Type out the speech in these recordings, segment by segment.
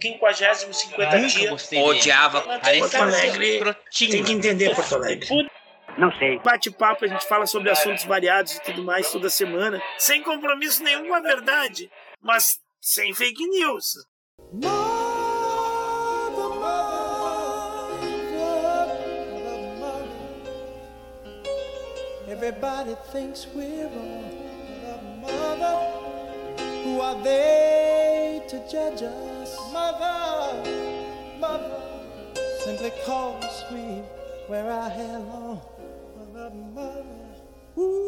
50, 50 dias. Odiava. Porto Alegre. Tem que entender Porto Alegre. Não sei. Bate-papo, a gente fala sobre assuntos variados e tudo mais toda semana. Sem compromisso nenhum com a verdade, mas sem fake news. Everybody thinks we're wrong. Mother, who are they to judge us? Mother, mother, simply cause we wear our hair long. Mother, mother, ooh.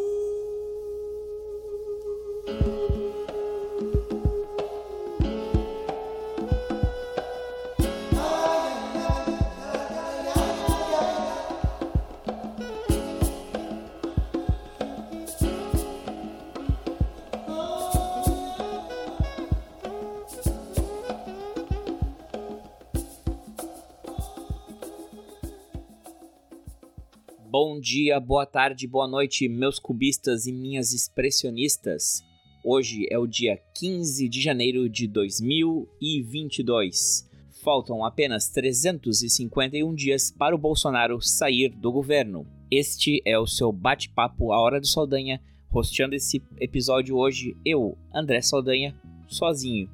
Bom dia, boa tarde, boa noite, meus cubistas e minhas expressionistas. Hoje é o dia 15 de janeiro de 2022. Faltam apenas 351 dias para o Bolsonaro sair do governo. Este é o seu bate-papo A Hora do Saldanha, rosteando esse episódio hoje, eu, André Saldanha, sozinho.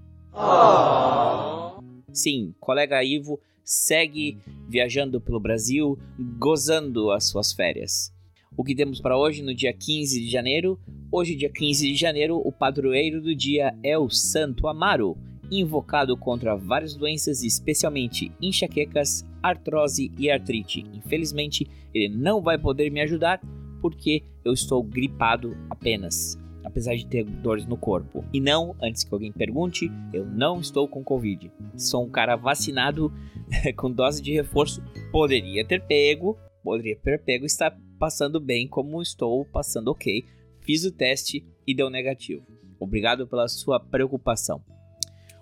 Sim, colega Ivo segue viajando pelo Brasil, gozando as suas férias. O que temos para hoje, no dia 15 de janeiro? Hoje, dia 15 de janeiro, o padroeiro do dia é o Santo Amaro, invocado contra várias doenças, especialmente enxaquecas, artrose e artrite. Infelizmente, ele não vai poder me ajudar porque eu estou gripado apenas apesar de ter dores no corpo. E não, antes que alguém pergunte, eu não estou com Covid. Sou um cara vacinado com dose de reforço. Poderia ter pego, poderia ter pego e estar passando bem como estou passando ok. Fiz o teste e deu negativo. Obrigado pela sua preocupação.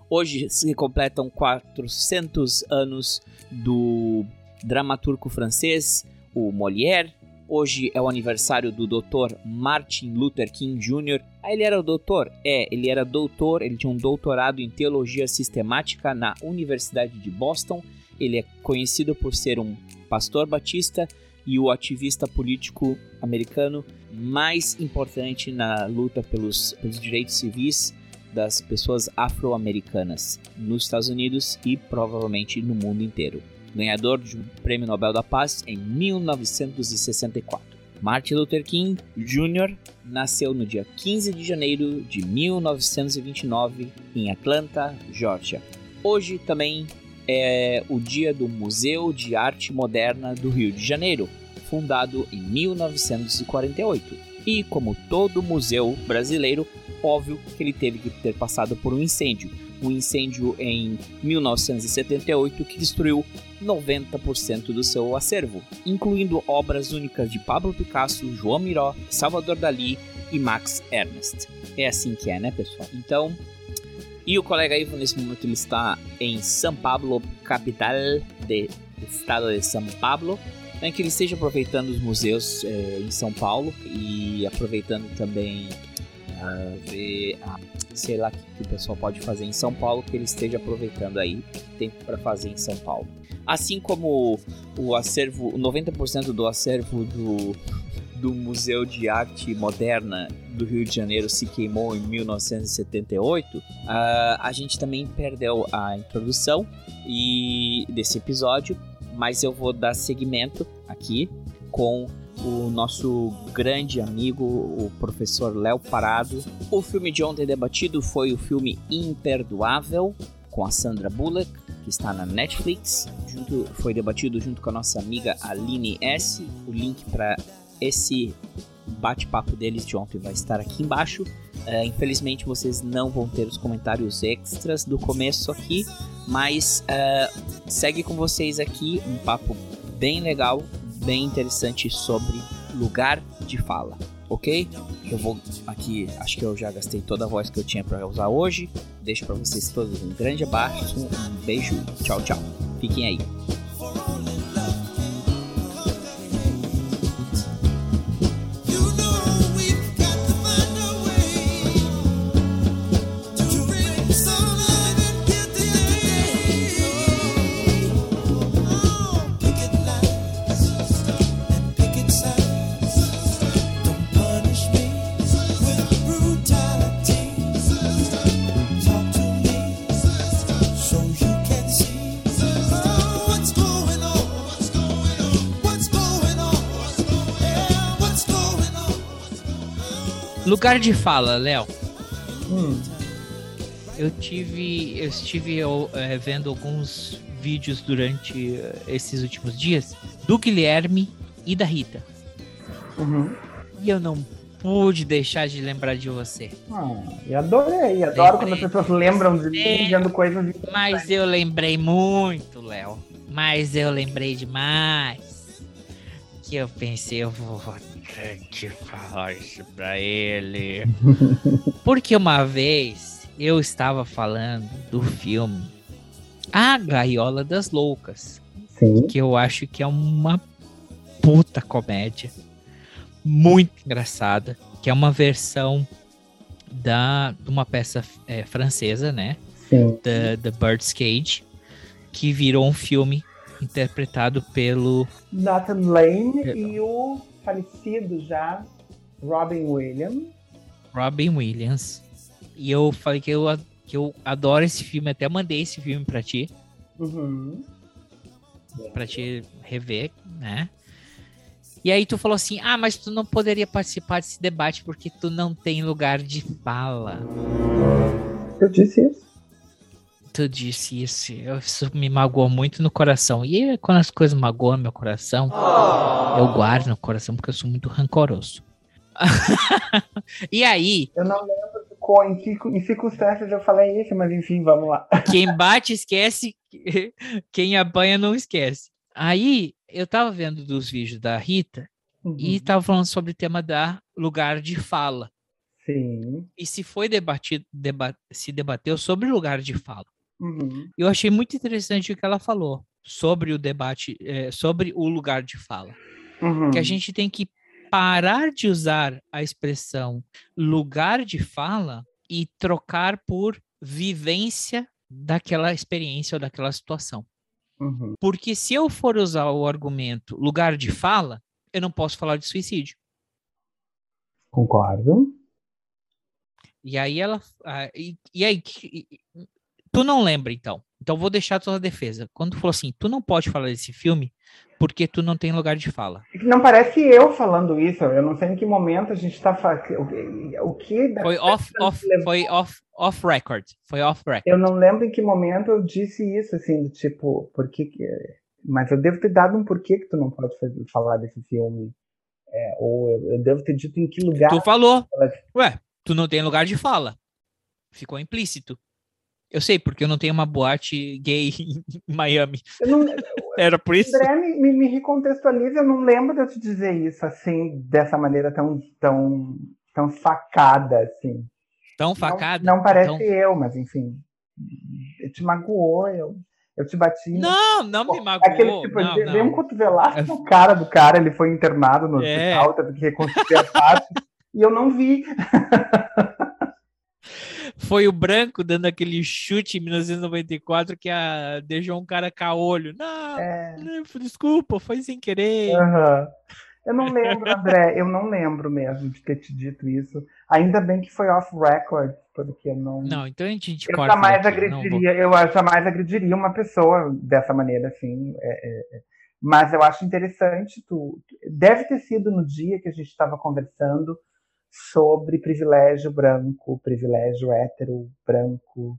Hoje se completam 400 anos do dramaturgo francês, o Molière, Hoje é o aniversário do Dr. Martin Luther King Jr. Ah, ele era o doutor? É, ele era doutor, ele tinha um doutorado em teologia sistemática na Universidade de Boston. Ele é conhecido por ser um pastor batista e o ativista político americano mais importante na luta pelos, pelos direitos civis das pessoas afro-americanas nos Estados Unidos e provavelmente no mundo inteiro ganhador de um Prêmio Nobel da Paz em 1964. Martin Luther King Jr. nasceu no dia 15 de janeiro de 1929 em Atlanta, Georgia. Hoje também é o dia do Museu de Arte Moderna do Rio de Janeiro, fundado em 1948. E como todo museu brasileiro, óbvio que ele teve que ter passado por um incêndio. Um incêndio em 1978 que destruiu 90% do seu acervo, incluindo obras únicas de Pablo Picasso, João Miró, Salvador Dali e Max Ernst. É assim que é, né, pessoal? Então, e o colega Ivo, nesse momento, ele está em São Paulo, capital do estado de São Paulo, em que ele esteja aproveitando os museus é, em São Paulo e aproveitando também uh, ver, uh, sei lá, o que o pessoal pode fazer em São Paulo, que ele esteja aproveitando aí tempo para fazer em São Paulo. Assim como o acervo, 90% do acervo do, do Museu de Arte Moderna do Rio de Janeiro se queimou em 1978, uh, a gente também perdeu a introdução e desse episódio, mas eu vou dar seguimento aqui com o nosso grande amigo, o professor Léo Parado. O filme de ontem debatido foi o filme Imperdoável, com a Sandra Bullock, que está na Netflix. Junto, foi debatido junto com a nossa amiga Aline S. O link para esse bate-papo deles de ontem vai estar aqui embaixo. Uh, infelizmente vocês não vão ter os comentários extras do começo aqui, mas uh, segue com vocês aqui um papo bem legal, bem interessante sobre lugar de fala ok? Eu vou aqui, acho que eu já gastei toda a voz que eu tinha para usar hoje. Deixo para vocês todos um grande abraço, um beijo, tchau, tchau. Fiquem aí. Lugar de fala, Léo. Hum. Eu tive, eu estive eu, é, vendo alguns vídeos durante eh, esses últimos dias do Guilherme e da Rita. Uhum. E eu não pude deixar de lembrar de você. Ah, eu adorei. Adoro quando as Lembrei. pessoas lembram de mim coisas de Mas eu lembrei muito, Léo. Mas eu lembrei demais. Que eu pensei, eu vou que falar isso pra ele. Porque uma vez eu estava falando do filme A Gaiola das Loucas. Sim. Que eu acho que é uma puta comédia. Muito engraçada. Que é uma versão da, de uma peça é, francesa, né? Sim. The, The Bird's Cage, que virou um filme interpretado pelo. Nathan Lane Perdão. e o falecido já Robin Williams. Robin Williams. E eu falei que eu, que eu adoro esse filme, até mandei esse filme pra ti, Uhum. pra te rever, né? E aí tu falou assim: "Ah, mas tu não poderia participar desse debate porque tu não tem lugar de fala". Eu disse isso. Tu disse isso, isso me magoou muito no coração. E quando as coisas magoam meu coração, eu guardo no coração porque eu sou muito rancoroso. e aí, Eu não lembro em que em circunstâncias eu falei isso, mas enfim, vamos lá. quem bate esquece, quem apanha não esquece. Aí, eu tava vendo dos vídeos da Rita e Uhum. tava falando sobre o tema da lugar de fala. Sim. E se foi debatido, deba- se debateu sobre lugar de fala. Uhum. Eu achei muito interessante o que ela falou sobre o debate, eh, sobre o lugar de fala. Uhum. Que a gente tem que parar de usar a expressão lugar de fala e trocar por vivência daquela experiência ou daquela situação. Uhum. Porque se eu for usar o argumento lugar de fala, eu não posso falar de suicídio. Concordo. E aí ela. ah, e, e aí, tu não lembra então? Então vou deixar a tua defesa. Quando tu falou assim, tu não pode falar desse filme porque tu não tem lugar de fala. É Não parece eu falando isso. Eu não sei em que momento a gente tá fazendo. O que. Foi off, off, foi off, off record. Foi off record. Eu não lembro em que momento eu disse isso, assim, do tipo, por que que. Mas eu devo ter dado um porquê que tu não pode fazer- falar desse filme. É, ou eu, eu devo ter dito em que lugar. Tu falou. Ué, tu não tem lugar de fala. Ficou implícito. Eu sei, porque eu não tenho uma boate gay em Miami. Não, Era por isso? André, me, me, recontextualiza, eu não lembro de eu te dizer isso assim, dessa maneira tão, tão, tão facada, assim. Tão Não- facada. Não, parece Então- eu, mas enfim. Te magoou, eu, eu te bati. Não, não me magoou. Aquele tipo, não, dei- um não. cotovelaço no cara do cara, ele foi internado no É. hospital, teve que reconstruir a parte, e eu não vi. Foi o branco dando aquele chute em 1994 que a, deixou um cara caolho. Não, É, desculpa, foi sem querer. aham. Eu não lembro, André, eu não lembro mesmo de ter te dito isso. Ainda bem que foi off record, porque eu não. Não, então a gente Eu corta jamais não vou- agrediria, eu jamais agrediria uma pessoa dessa maneira, assim. é, é, é. Mas eu acho interessante, tu, deve ter sido no dia que a gente estava conversando sobre privilégio branco, privilégio hétero branco.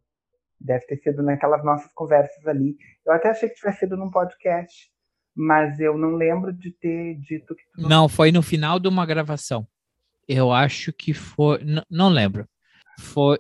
Deve ter sido naquelas nossas conversas ali. Eu até achei que tivesse sido num podcast, mas eu não lembro de ter dito que tu Não, foi no final de uma gravação. Eu acho que foi. n- Não lembro. Foi.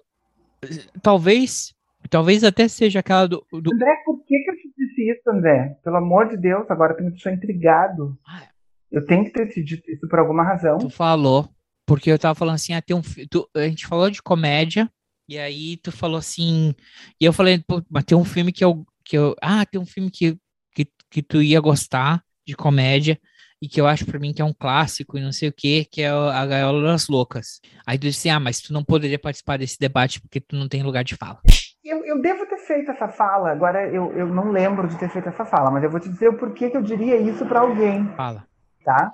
Talvez. Talvez até seja aquela do. do- André, por que, que eu te disse isso, André? Pelo amor de Deus, agora tu me deixou intrigado. Ah, Eu tenho que ter te dito isso por alguma razão. Tu falou. Porque eu tava falando assim, ah, tem um. tu- a gente falou de comédia. E aí tu falou assim. E eu falei, pô, mas tem um filme que eu. Que eu ah, tem um filme que, que, que tu ia gostar de comédia. E que eu acho pra mim que é um clássico e não sei o que, que é A Gaiola das Loucas. Aí tu disse, ah, mas tu não poderia participar desse debate porque tu não tem lugar de fala. Eu, eu devo ter feito essa fala, agora eu, eu não lembro de ter feito essa fala, mas eu vou te dizer o porquê que eu diria isso pra alguém, Fala. tá?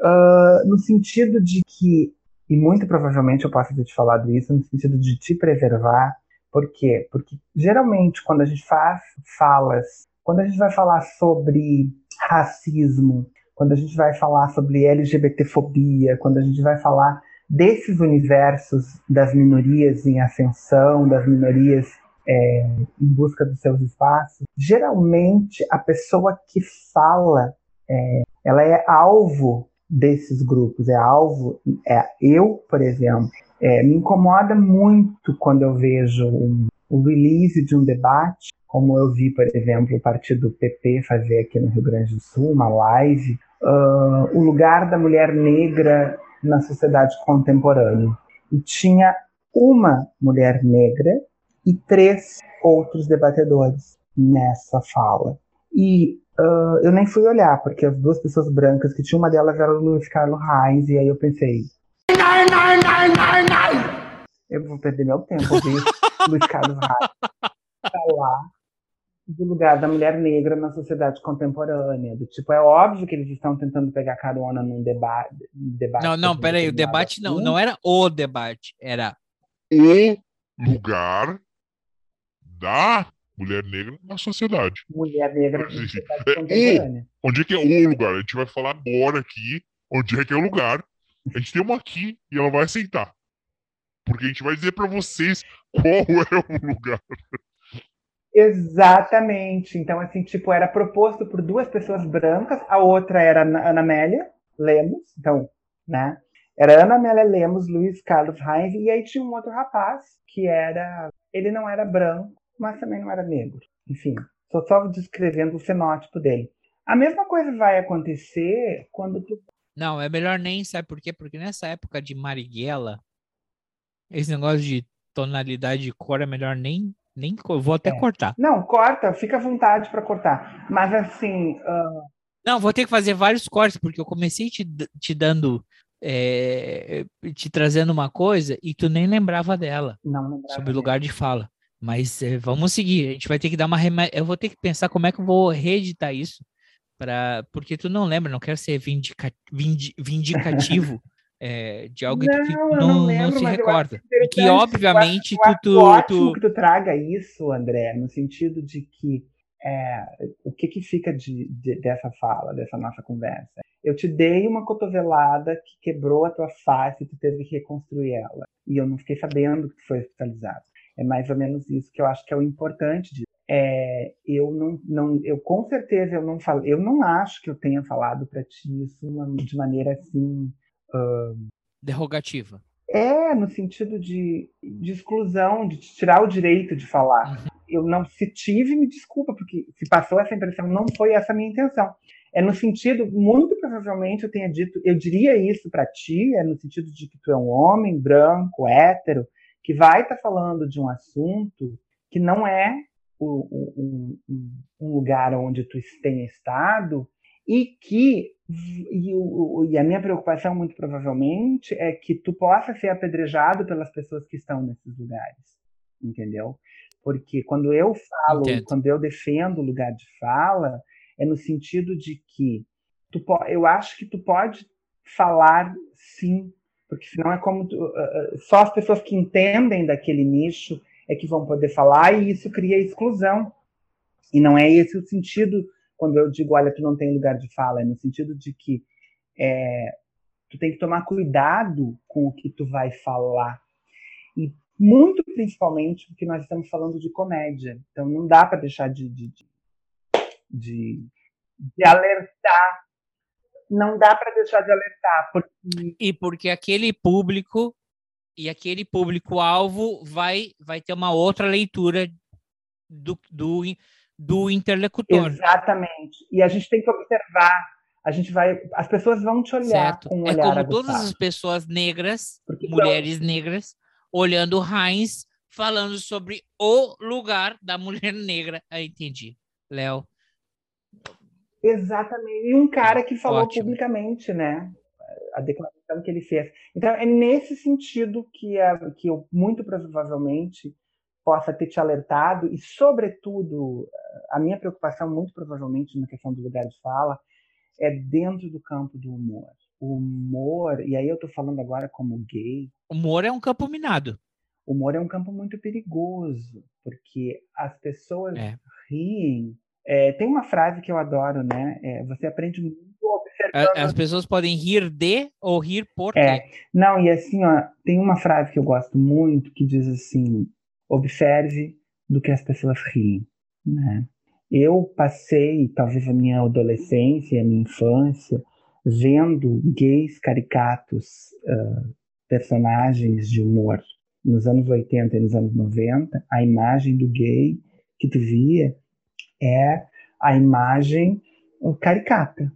Ah, no sentido de que, e muito provavelmente eu posso ter te falado isso, no sentido de te preservar. Por quê? Porque geralmente quando a gente faz falas, quando a gente vai falar sobre racismo, quando a gente vai falar sobre LGBTfobia, quando a gente vai falar desses universos das minorias em ascensão, das minorias é, em busca dos seus espaços, geralmente a pessoa que fala, é, ela é alvo desses grupos, é alvo. É, eu, por exemplo, é, me incomoda muito quando eu vejo um, o release de um debate, como eu vi, por exemplo, o partido PP fazer aqui no Rio Grande do Sul, uma live, uh, o lugar da mulher negra na sociedade contemporânea. E tinha uma mulher negra e três outros debatedores nessa fala. E uh, eu nem fui olhar, porque as duas pessoas brancas que tinha, uma delas era o Luiz Carlos Reis, e aí eu pensei. Nai, nai, nai. Eu vou perder meu tempo ouvir Luiz Carlos Reis falar do lugar da mulher negra na sociedade contemporânea. Do tipo, é óbvio que eles estão tentando pegar carona num deba debate. Não, não, peraí, o debate não, não era o debate, era o lugar da mulher negra na sociedade. Mulher negra na sociedade é. Onde é que é o lugar? A gente vai falar agora aqui onde é que é o lugar. A gente tem uma aqui e ela vai aceitar. Porque a gente vai dizer para vocês qual é o lugar. Exatamente. Então, assim, tipo, era proposto por duas pessoas brancas, a outra era Ana Amélia Lemos, então, né? Era Ana Amélia Lemos, Luiz Carlos Reis, e aí tinha um outro rapaz que era. Ele não era branco, mas também não era negro. Enfim, estou só descrevendo o fenótipo dele. A mesma coisa vai acontecer quando tu. Não, é melhor nem, sabe por quê? Porque nessa época de Marighella, esse negócio de tonalidade de cor é melhor nem. nem vou até é. cortar. Não, corta, fica à vontade para cortar. Mas assim. Uh... Não, vou ter que fazer vários cortes, porque eu comecei te, te dando. É, te trazendo uma coisa e tu nem lembrava dela. Não lembrava. Sobre o lugar de fala. Mas é, vamos seguir. A gente vai ter que dar uma. Rem... Eu vou ter que pensar como é que eu vou reeditar isso. Pra... Porque tu não lembra, não quero ser vindica... Vindi... vindicativo é, de algo não, que tu não, não, lembro, não se recorda. E que, obviamente, eu acho, tu, eu acho tu, tu... que tu traga isso, André, no sentido de que é, o que, que fica de, de, dessa fala, dessa nossa conversa? Eu te dei uma cotovelada que quebrou a tua face e tu teve que reconstruir ela. E eu não fiquei sabendo que tu foi hospitalizado. É mais ou menos isso que eu acho que é o importante disso. É, eu não, não, eu com certeza eu não falo, eu não acho que eu tenha falado para ti isso de maneira assim uh, derrogativa. É no sentido de, de exclusão, de tirar o direito de falar. Uhum. Eu não se tive, me desculpa, porque se passou essa impressão, não foi essa a minha intenção. É no sentido, muito provavelmente eu tenha dito, eu diria isso para ti, é no sentido de que tu é um homem branco, hétero, que vai estar tá falando de um assunto que não é o, o, um, um, lugar onde tu tenha estado e que e, o, e, a minha preocupação muito provavelmente é que tu possa ser apedrejado pelas pessoas que estão nesses lugares, entendeu? Porque quando eu falo, Entendo. quando eu defendo o lugar de fala, é no sentido de que tu, eu acho que tu pode falar sim porque senão é como tu, uh, só as pessoas que entendem daquele nicho é que vão poder falar e isso cria exclusão. E não é esse o sentido quando eu digo, olha, tu não tem lugar de fala, é no sentido de que é, tu tem que tomar cuidado com o que tu vai falar. E muito principalmente porque nós estamos falando de comédia. Então não dá para deixar de, de, de, de alertar não dá para deixar de alertar. Porque... E porque aquele público e aquele público-alvo vai, vai ter uma outra leitura do, do, do interlocutor. Exatamente. E a gente tem que observar. A gente vai. As pessoas vão te olhar certo. com um é olhar. É como todas as pessoas negras, porque mulheres negras, olhando Heinz, falando sobre o lugar da mulher negra. Aí entendi. Léo, Exatamente. E um cara que falou Ótimo. publicamente, né? A declaração que ele fez. Então, é nesse sentido que, é, que eu, muito provavelmente, possa ter te alertado, e, sobretudo, a minha preocupação, muito provavelmente, na questão do lugar de fala, é dentro do campo do humor. O humor, e aí eu estou falando agora como gay. Humor é um campo minado. O humor é um campo muito perigoso, porque as pessoas é. riem É, tem uma frase que eu adoro, né? É, você aprende muito observando. As pessoas podem rir de ou rir por É, não, e assim, ó, tem uma frase que eu gosto muito que diz assim: observe do que as pessoas riem, né? Eu passei, talvez, a minha adolescência, a minha infância, vendo gays caricatos, ah, personagens de humor. Nos anos 80 e nos anos 90, a imagem do gay que tu via é a imagem caricata,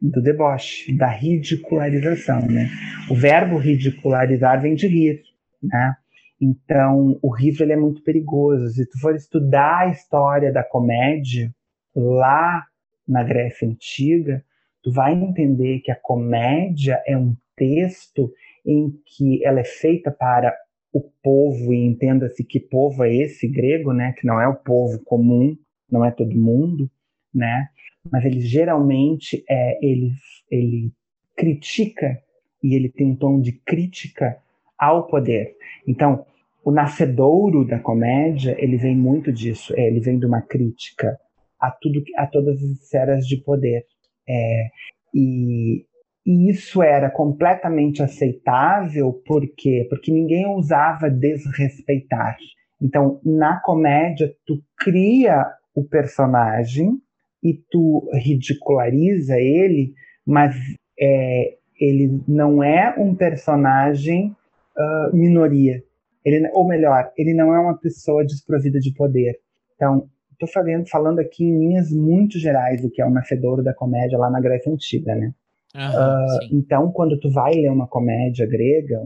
do deboche, da ridicularização, né? O verbo ridicularizar vem de rir, né? Então, o riso ele é muito perigoso. Se tu for estudar a história da comédia lá na Grécia Antiga, tu vai entender que a comédia é um texto em que ela é feita para o povo, e entenda-se que povo é esse grego, né? Que não é o povo comum, não é todo mundo, né? Mas ele geralmente é, ele, ele critica e ele tem um tom de crítica ao poder. Então, o nascedouro da comédia, ele vem muito disso, é, ele vem de uma crítica a tudo, a todas as esferas de poder. É, e, e isso era completamente aceitável, por quê? Porque ninguém ousava desrespeitar. Então, na comédia, tu cria o personagem e tu ridiculariza ele, mas é, ele não é um personagem ah, minoria. Ele, ou melhor, ele não é uma pessoa desprovida de poder. Então, estou falando, falando aqui em linhas muito gerais do que é o nascedouro da comédia lá na Grécia Antiga, né? Aham, sim. Então, quando tu vai ler uma comédia grega,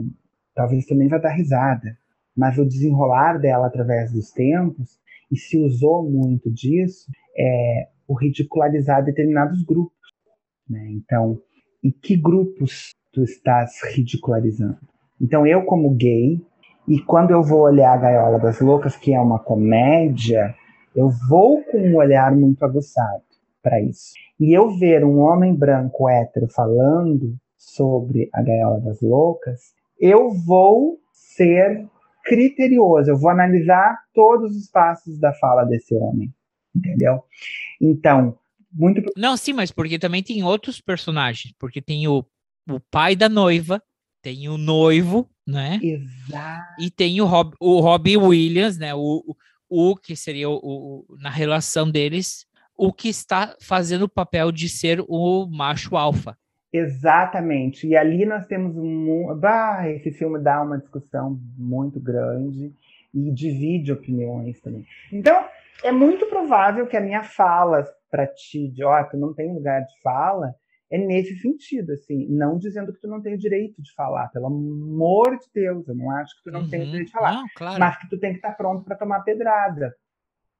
talvez tu nem vai dar risada, mas o desenrolar dela através dos tempos, e se usou muito disso, é o ridicularizar determinados grupos. Né? Então, e que grupos tu estás ridicularizando? Então, eu como gay, e quando eu vou olhar a Gaiola das Loucas, que é uma comédia, eu vou com um olhar muito aguçado para isso. E eu ver um homem branco hétero falando sobre a Gaiola das Loucas, eu vou ser criterioso, eu vou analisar todos os passos da fala desse homem, entendeu? Então, muito Não, sim, mas porque também tem outros personagens. Porque tem o, o pai da noiva, tem o noivo, né? exato. E tem o, Rob, o Robbie Williams, né? O, o, o que seria o, o- na relação deles, o que está fazendo o papel de ser o macho alfa. Exatamente. E ali nós temos um. Bah, esse filme dá uma discussão muito grande e divide opiniões também. Então, é muito provável que a minha fala para ti, de ó, tu não tem lugar de fala, é nesse sentido, assim, não dizendo que tu não tem o direito de falar, pelo amor de Deus, eu não acho que tu não tem o Uhum. direito de falar, Não, claro. mas que tu tem que estar pronto para tomar pedrada.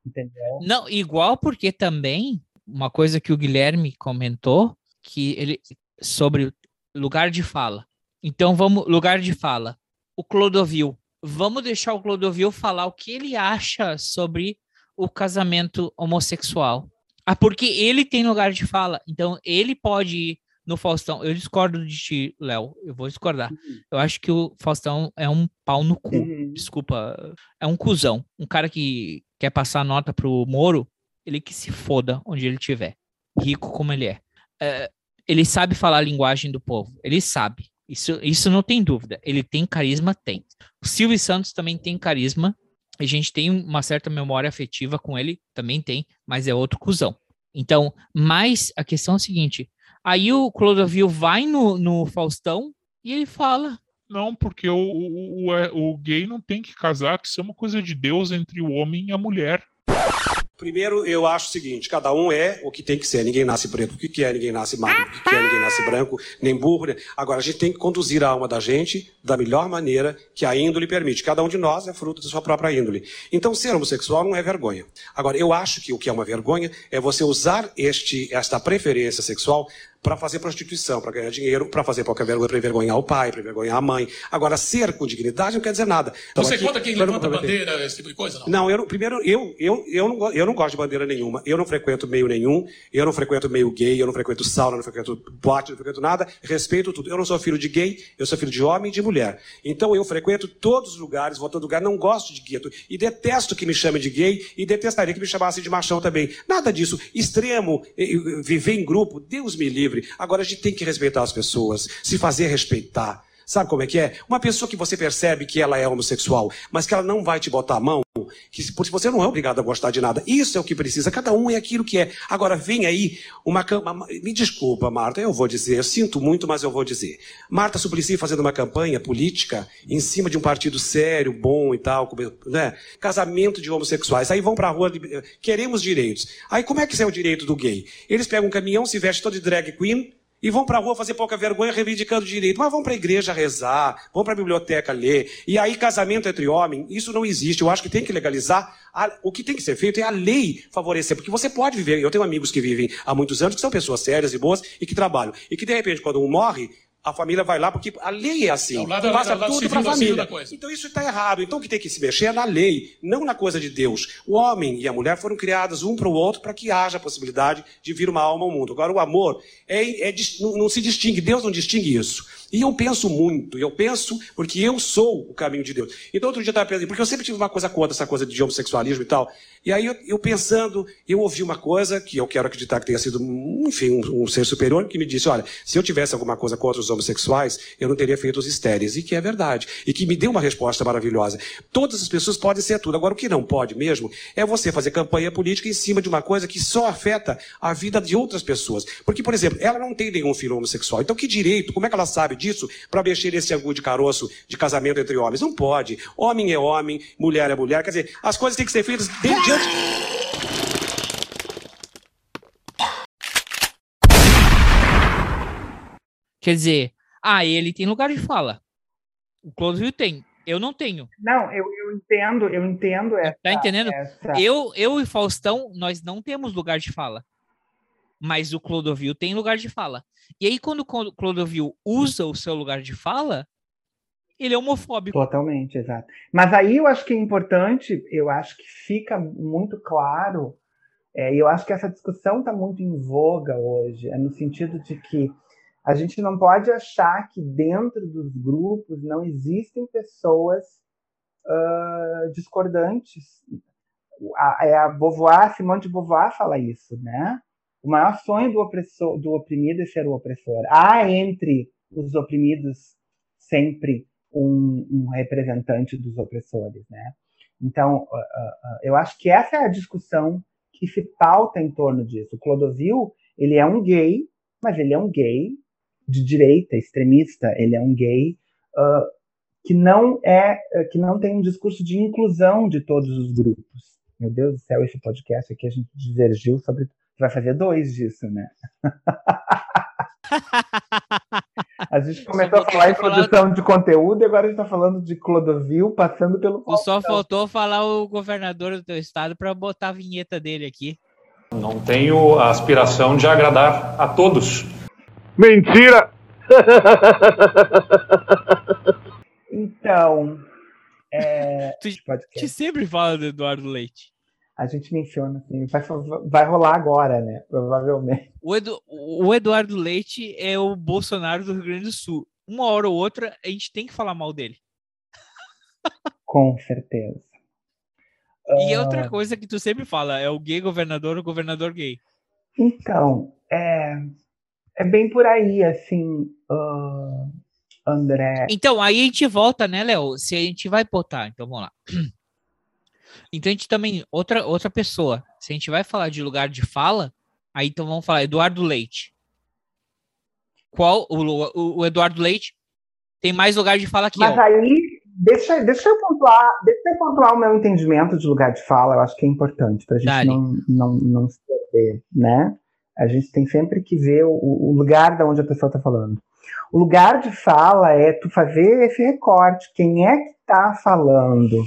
Entendeu? Não, igual porque também uma coisa que o Guilherme comentou que ele sobre lugar de fala. Então vamos lugar de fala. O Clodovil. Vamos deixar o Clodovil falar o que ele acha sobre o casamento homossexual. Ah, porque ele tem lugar de fala. Então ele pode ir no Faustão. Eu discordo de ti, Léo. Eu vou discordar. Eu acho que o Faustão é um pau no cu Uhum. desculpa, é um cuzão. Um cara que quer passar nota pro Moro, ele que se foda onde ele estiver. Rico como ele é. É, ele sabe falar a linguagem do povo. Ele sabe. Isso, isso não tem dúvida. Ele tem carisma? Tem. O Silvio Santos também tem carisma. A gente tem uma certa memória afetiva com ele, também tem, mas é outro cuzão. Então, mas a questão é a seguinte: aí o Clodovil vai no, no Faustão e ele fala: Não, porque o, o, o, é- o gay não tem que casar, que isso é uma coisa de Deus entre o homem e a mulher. Primeiro, eu acho o seguinte: cada um é o que tem que ser. Ninguém nasce preto porque quer, ninguém nasce magro porque quer, ninguém nasce branco, nem burro. né? Agora, a gente tem que conduzir a alma da gente da melhor maneira que a índole permite. Cada um de nós é fruto da sua própria índole. Então, ser homossexual não é vergonha. Agora, eu acho que o que é uma vergonha é você usar este, esta preferência sexual para fazer prostituição, para ganhar dinheiro, para fazer qualquer vergonha, para envergonhar o pai, para envergonhar a mãe. Agora, ser com dignidade não quer dizer nada. Então, Você aqui- conta quem levanta bandeira, esse tipo de coisa? Não. Não, eu, primeiro, eu, eu, eu, não, eu não gosto de bandeira nenhuma. Eu não frequento meio nenhum. Eu não frequento meio gay. Eu não frequento sauna, eu não frequento boate, eu não frequento nada. Respeito tudo. Eu não sou filho de gay. Eu sou filho de homem e de mulher. Então eu frequento todos os lugares, vou a todo lugar. Não gosto de gueto. E detesto que me chamem de gay e detestaria que me chamassem de machão também. Nada disso. Extremo, viver em grupo, Deus me livre. Agora a gente tem que respeitar as pessoas, se fazer respeitar. Sabe como é que é? Uma pessoa que você percebe que ela é homossexual, mas que ela não vai te botar a mão, que porque você não é obrigado a gostar de nada. Isso é o que precisa. Cada um é aquilo que é. Agora vem aí uma. Me desculpa, Marta, eu vou dizer. Eu sinto muito, mas eu vou dizer. Marta Suplicy fazendo uma campanha política em cima de um partido sério, bom e tal, né? Casamento de homossexuais. Aí vão pra rua, liber- queremos direitos. Aí como é que isso é o direito do gay? Eles pegam um caminhão, se vestem todo de drag queen, e vão pra rua fazer pouca vergonha reivindicando direito. Mas vão pra igreja rezar, vão pra biblioteca ler. E aí, casamento entre homem, isso não existe. Eu acho que tem que legalizar. A- o que tem que ser feito é a lei favorecer. Porque você pode viver. Eu tenho amigos que vivem há muitos anos, que são pessoas sérias e boas e que trabalham. E que, de repente, quando um morre, a família vai lá, porque a lei é assim. É lado- Passa é o lado tudo da- civil família. Então isso está errado. Então o que tem que se mexer é na lei, não na coisa de Deus. O homem e a mulher foram criados um para o outro para que haja a possibilidade de vir uma alma ao mundo. Agora o amor é, é dis- não, não se distingue, Deus não distingue isso. E eu penso muito, eu penso porque eu sou o caminho de Deus. Então outro dia eu estava pensando, porque eu sempre tive uma coisa contra essa coisa de homossexualismo e tal. E aí eu, eu pensando, eu ouvi uma coisa que eu quero acreditar que tenha sido, enfim, um, um ser superior que me disse, olha, se eu tivesse alguma coisa contra os homossexuais, eu não teria feito os estéreis. E que é verdade. E que me deu uma resposta maravilhosa. Todas as pessoas podem ser tudo. Agora, o que não pode mesmo é você fazer campanha política em cima de uma coisa que só afeta a vida de outras pessoas. Porque, por exemplo, ela não tem nenhum filho homossexual. Então, que direito, como é que ela sabe disso para mexer nesse angu de caroço de casamento entre homens? Não pode. Homem é homem, mulher é mulher. Quer dizer, as coisas têm que ser feitas de- diante. Quer dizer, ah, ele tem lugar de fala. O Clodovil tem. Eu não tenho. Não, eu, eu entendo, eu entendo essa. Tá entendendo? essa- Eu, eu e Faustão, nós não temos lugar de fala. Mas o Clodovil tem lugar de fala. E aí, quando o Clo- Clodovil usa o seu lugar de fala, ele é homofóbico. Totalmente, exato. Mas aí eu acho que é importante, eu acho que fica muito claro, é, e eu acho que essa discussão está muito em voga hoje, é no sentido de que a gente não pode achar que dentro dos grupos não existem pessoas ah, discordantes. A, é a Beauvoir, Simone de Beauvoir fala isso, né? O maior sonho do, opressor, do oprimido é ser o opressor. Há entre os oprimidos sempre um, um representante dos opressores, né? Então, ah, ah, ah, eu acho que essa é a discussão que se pauta em torno disso. O Clodovil, ele é um gay, mas ele é um gay de direita, extremista. Ele é um gay ah, que não é, que não tem um discurso de inclusão de todos os grupos. Meu Deus do céu, esse podcast aqui a gente divergiu sobre. Vai fazer dois disso, né? A gente começou a falar em falar- produção de conteúdo e agora a gente está falando de Clodovil passando pelo. Só faltou falar o governador do teu estado para botar a vinheta dele aqui. Não tenho a aspiração de agradar a todos. Mentira! Então, é, Tu, tu sempre fala do Eduardo Leite. A gente menciona assim, vai, vai rolar agora, né? Provavelmente. O, Edu- o Eduardo Leite é o Bolsonaro do Rio Grande do Sul. Uma hora ou outra, a gente tem que falar mal dele. Com certeza. E Ah. outra coisa que tu sempre fala é o gay governador, o governador gay. Então, é, é bem por aí, assim, ah, André. Então, aí a gente volta, né, Léo? Se a gente vai botar, então vamos lá. Então a gente também, outra, outra pessoa, se a gente vai falar de lugar de fala, aí então vamos falar Eduardo Leite. Qual, o, o, o Eduardo Leite tem mais lugar de fala que Mas eu. aí, deixa, deixa, eu pontuar, deixa eu pontuar o meu entendimento de lugar de fala, eu acho que é importante para a gente Dale. não, não, não se perder, né? A gente tem sempre que ver o, o lugar de onde a pessoa está falando. O lugar de fala é tu fazer esse recorte. Quem é que está falando?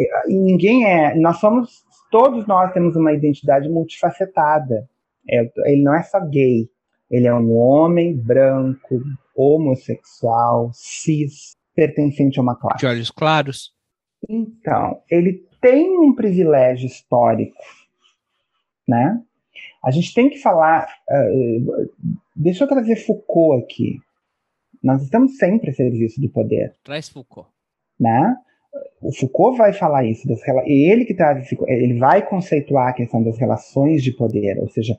E, ninguém é. Nós somos. Todos nós temos uma identidade multifacetada. É, ele não é só gay. Ele é um homem branco, homossexual, cis, pertencente a uma classe. De olhos claros. Então, ele tem um privilégio histórico, né? A gente tem que falar. Uh, deixa eu trazer Foucault aqui. Nós estamos sempre a serviço do poder, Traz Foucault. né? O Foucault vai falar isso, das, ele que traz, esse- ele vai conceituar a questão das relações de poder, ou seja,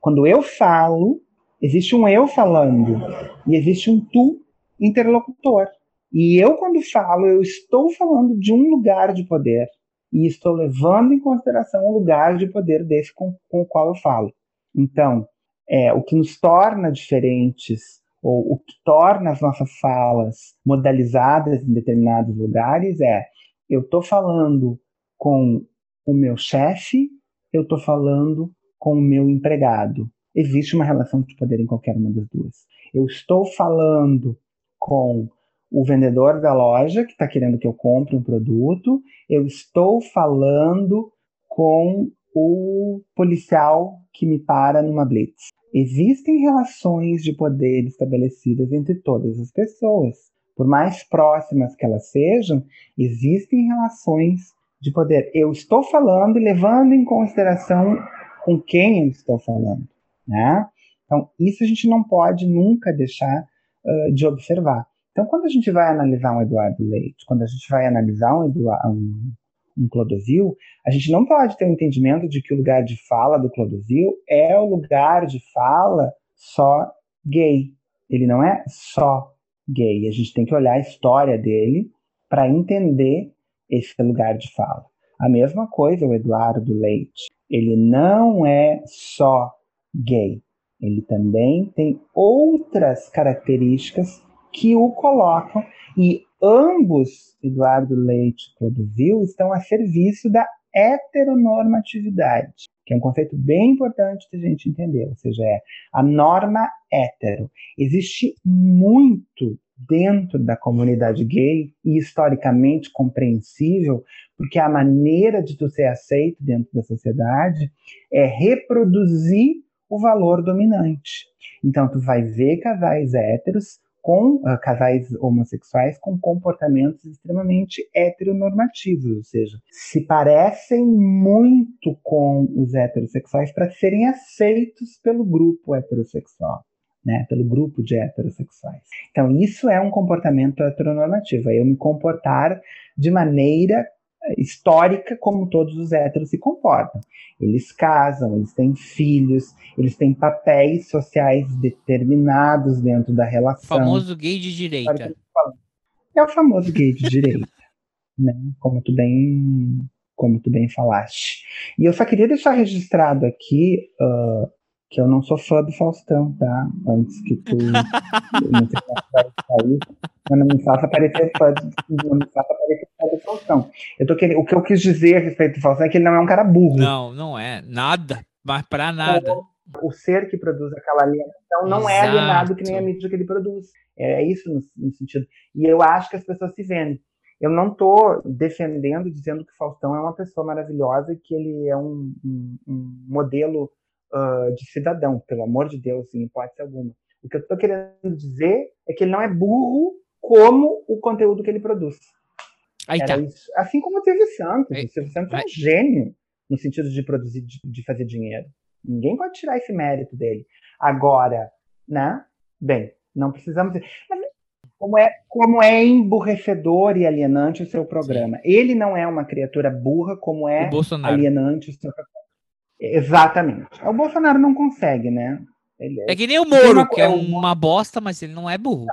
quando eu falo, existe um eu falando e existe um tu interlocutor. E eu quando falo, eu estou falando de um lugar de poder e estou levando em consideração o lugar de poder desse com, com o qual eu falo. Então, é, o que nos torna diferentes ou o que torna as nossas falas modalizadas em determinados lugares é eu estou falando com o meu chefe, eu estou falando com o meu empregado. Existe uma relação de poder em qualquer uma das duas. Eu estou falando com o vendedor da loja que está querendo que eu compre um produto, eu estou falando com o policial que me para numa blitz. Existem relações de poder estabelecidas entre todas as pessoas. Por mais próximas que elas sejam, existem relações de poder. Eu estou falando e levando em consideração com quem eu estou falando. Né? Então, isso a gente não pode nunca deixar uh, de observar. Então, quando a gente vai analisar um Eduardo Leite, quando a gente vai analisar um, Eduardo, um, um Clodovil, a gente não pode ter o um entendimento de que o lugar de fala do Clodovil é o lugar de fala só gay. Ele não é só gay. A gente tem que olhar a história dele para entender esse lugar de fala. A mesma coisa o Eduardo Leite. Ele não é só gay. Ele também tem outras características que o colocam e ambos, Eduardo Leite e Clodovil, estão a serviço da heteronormatividade, que é um conceito bem importante da gente entender, ou seja, é a norma hétero. Existe muito dentro da comunidade gay e historicamente compreensível, porque a maneira de tu ser aceito dentro da sociedade é reproduzir o valor dominante. Então tu vai ver casais héteros com uh, casais homossexuais com comportamentos extremamente heteronormativos, ou seja, se parecem muito com os heterossexuais para serem aceitos pelo grupo heterossexual. Né, pelo grupo de heterossexuais. Então, isso é um comportamento heteronormativo, é eu me comportar de maneira histórica como todos os héteros se comportam. Eles casam, eles têm filhos, eles têm papéis sociais determinados dentro da relação. O famoso gay de direita. É o famoso gay de direita, né? Como tu bem, como tu bem falaste. E eu só queria deixar registrado aqui uh, que eu não sou fã do Faustão, tá? Antes que tu mas não me faça parecer fã, de, não me faça parecer fã do Faustão. Eu tô querendo, o que eu quis dizer a respeito do Faustão é que ele não é um cara burro. Não, não é. Nada. Mas pra nada. O, o ser que produz aquela alienação não Exato. é alienado que nem a mídia que ele produz. É isso no, no sentido. E eu acho que as pessoas se vendem. Eu não estou defendendo, dizendo que o Faustão é uma pessoa maravilhosa e que ele é um, um, um modelo Uh, de cidadão, pelo amor de Deus, em hipótese alguma. O que eu estou querendo dizer é que ele não é burro como o conteúdo que ele produz. Aí tá. Isso. Assim como o Silvio Santos. Aí. O Silvio Santos é um gênio no sentido de produzir, de, de, fazer dinheiro. Ninguém pode tirar esse mérito dele. Agora, né? Bem, não precisamos. Mas como é, como é emburrecedor e alienante o seu programa. Sim. Ele não é uma criatura burra como é alienante o seu programa. Exatamente. O Bolsonaro não consegue, né? Ele é... é que nem o Moro, uma... que é uma bosta, mas ele não é burro.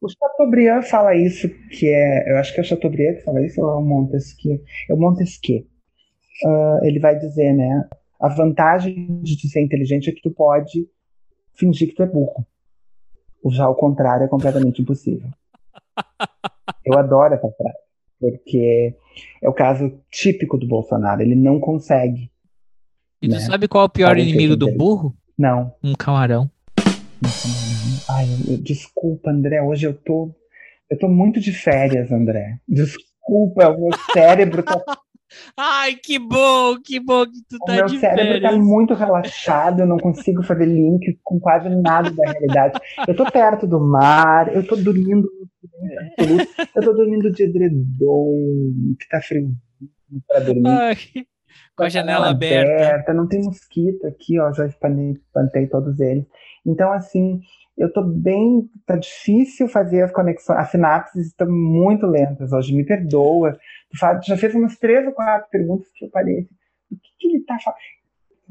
O Chateaubriand fala isso, que é. Eu acho que é o Chateaubriand que fala isso, ou é o Montesquieu? É o Montesquieu. Uh, ele vai dizer, né? A vantagem de tu ser inteligente é que tu pode fingir que tu é burro. Já o contrário é completamente impossível. Eu adoro essa frase, porque é o caso típico do Bolsonaro. Ele não consegue e tu né? sabe qual é o pior Parece inimigo do burro? Não. Um camarão. Ai, eu, desculpa, André. Hoje eu tô. Eu tô muito de férias, André. Desculpa, o meu cérebro tá Ai, que bom, que bom que tu O tá meu de cérebro tá férias. muito relaxado, eu não consigo fazer link com quase nada da realidade. Eu tô perto do mar, eu tô dormindo eu tô dormindo de edredom, que tá frio pra dormir. Ai, com a janela aberta. Não tem mosquito aqui, ó, já espantei, todos eles. Então, assim, eu tô bem, tá difícil fazer as conexões, as sinapses estão muito lentas hoje, me perdoa. Tu fa- já fez umas três ou quatro perguntas que eu parei, assim, o que, que ele tá falando?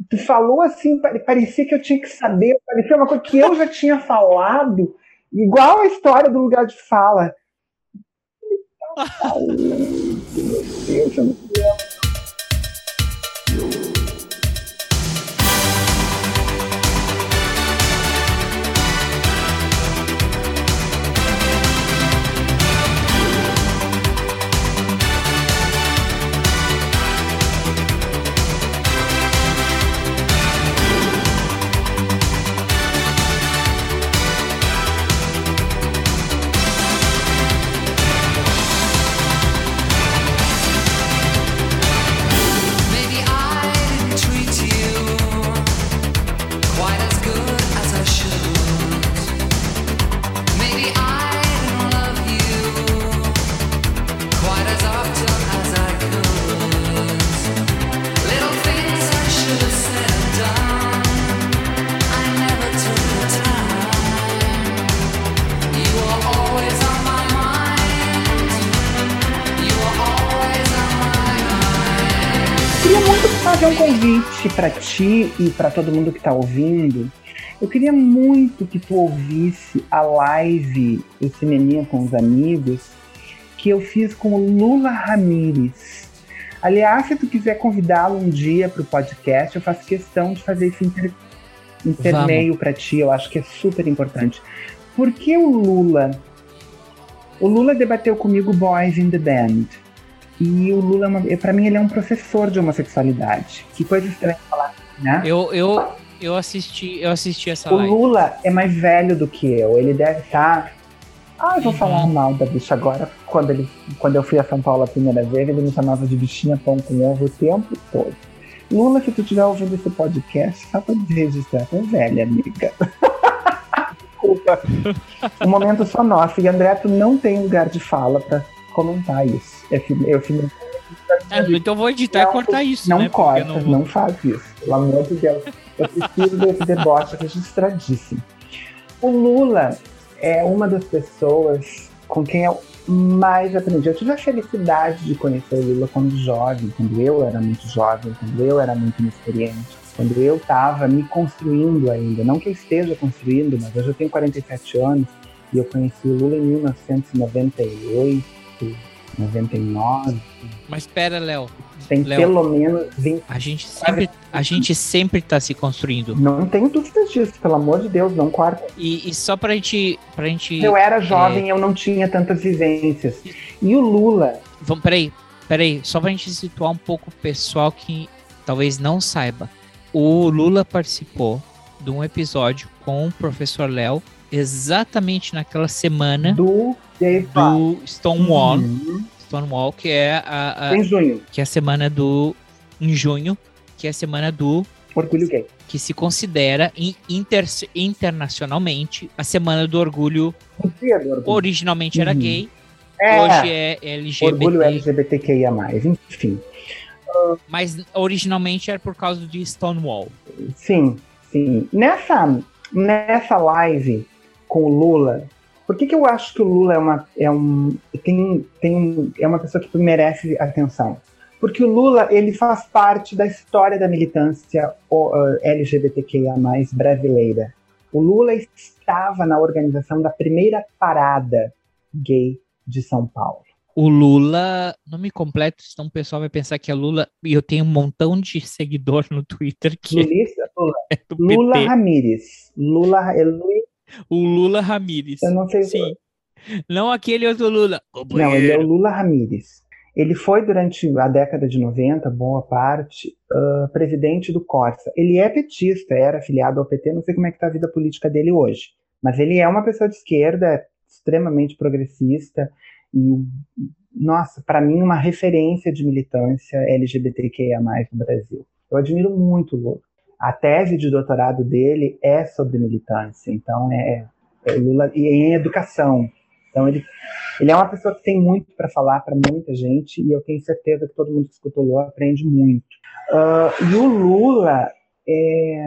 Tu falou assim, pare- parecia que eu tinha que saber, parecia uma coisa que eu já tinha falado, igual a história do lugar de fala. Ele tá falando, meu Deus, eu não sei. you. Pra ti e pra todo mundo que tá ouvindo. Eu queria muito que tu ouvisse a live do Cineminha com os Amigos que eu fiz com o Lula Ramires. Aliás, se tu quiser convidá-lo um dia pro podcast, eu faço questão de fazer esse inter... intermeio pra ti. Eu acho que é super importante. Por que o Lula? O Lula debateu comigo Boys in the Band. E o Lula, é uma- pra mim, ele é um professor de homossexualidade. Que coisa estranha falar, né? Eu, eu, eu assisti, eu assisti essa O live. Lula é mais velho do que eu. Ele deve estar. Ah, eu vou Uhum. falar mal da bicha agora. Quando, ele, quando eu fui a São Paulo a primeira vez, ele me chamava de bichinha pão com ovo o tempo todo. Lula, se tu estiver ouvindo esse podcast, só pra registrar, tu é velha, amiga. Desculpa. Um momento só nosso. E André, tu não tem lugar de fala pra comentar isso. Eu, filme- eu filmei É, então eu vou editar Não, e cortar isso, não né? Corta, não, não faz isso. Pelo amor de Deus. Eu preciso desse deboche registradíssimo. O Lula é uma das pessoas com quem eu mais aprendi. Eu tive a felicidade de conhecer o Lula quando jovem, quando eu era muito jovem, quando eu era muito inexperiente, quando eu estava me construindo ainda. Não que eu esteja construindo, mas eu já tenho 47 anos e eu conheci o Lula em 1998, 99. Mas espera, Léo. Tem Léo. pelo menos 20 A gente sempre, a gente sempre tá se construindo. Não tenho dúvidas disso, pelo amor de Deus, não corta. E, e só pra gente, pra gente. Eu era jovem, eu não tinha tantas vivências. E o Lula, Vamos, peraí, peraí, só pra gente situar um pouco o pessoal que talvez não saiba. O Lula participou de um episódio com o professor Léo exatamente naquela semana do do Stonewall, Uhum. Stonewall, que é a, a- em junho, que é a semana do em junho, que é a semana do orgulho gay. que se considera in- inter- internacionalmente a semana do orgulho. Do orgulho. Originalmente era Uhum. gay, É, hoje é LGBT. orgulho LGBTQIA+, enfim. Mas originalmente era por causa de Stonewall. Sim, sim. Nessa, nessa live com o Lula, por que, que eu acho que o Lula é uma, é um, tem, tem é uma pessoa que merece atenção? Porque o Lula ele faz parte da história da militância LGBTQIA+, brasileira. O Lula estava na organização da primeira parada gay de São Paulo. O Lula, nome completo, senão o pessoal vai pensar que é Lula. E eu tenho um montão de seguidor no Twitter que Lulista, Lula, é Lula PT. Ramírez. Lula, é Luiz, O Lula Ramírez. eu não sei Sim. Não aquele outro Lula. Não, ele é o Lula Ramírez. Ele foi, durante a década de 90, boa parte, ah, presidente do Corsa. Ele é petista, era afiliado ao PT, não sei como é que está a vida política dele hoje. Mas ele é uma pessoa de esquerda, extremamente progressista, e nossa, para mim, uma referência de militância LGBTQIA+, no Brasil. Eu admiro muito o Lula. A tese de doutorado dele é sobre militância, então é, é Lula e em educação. Então ele, ele é uma pessoa que tem muito para falar para muita gente e eu tenho certeza que todo mundo que escuta o Lula aprende muito. Uh, e o Lula, é,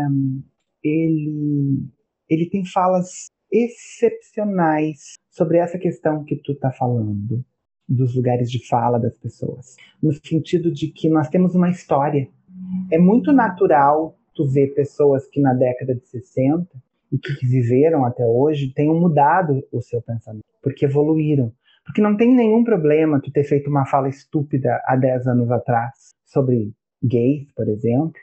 ele, ele tem falas excepcionais sobre essa questão que tu está falando dos lugares de fala das pessoas, no sentido de que nós temos uma história. É muito natural tu ver pessoas que na década de 60 e que viveram até hoje tenham mudado o seu pensamento, porque evoluíram. Porque não tem nenhum problema tu ter feito uma fala estúpida há 10 anos atrás sobre gays, por exemplo,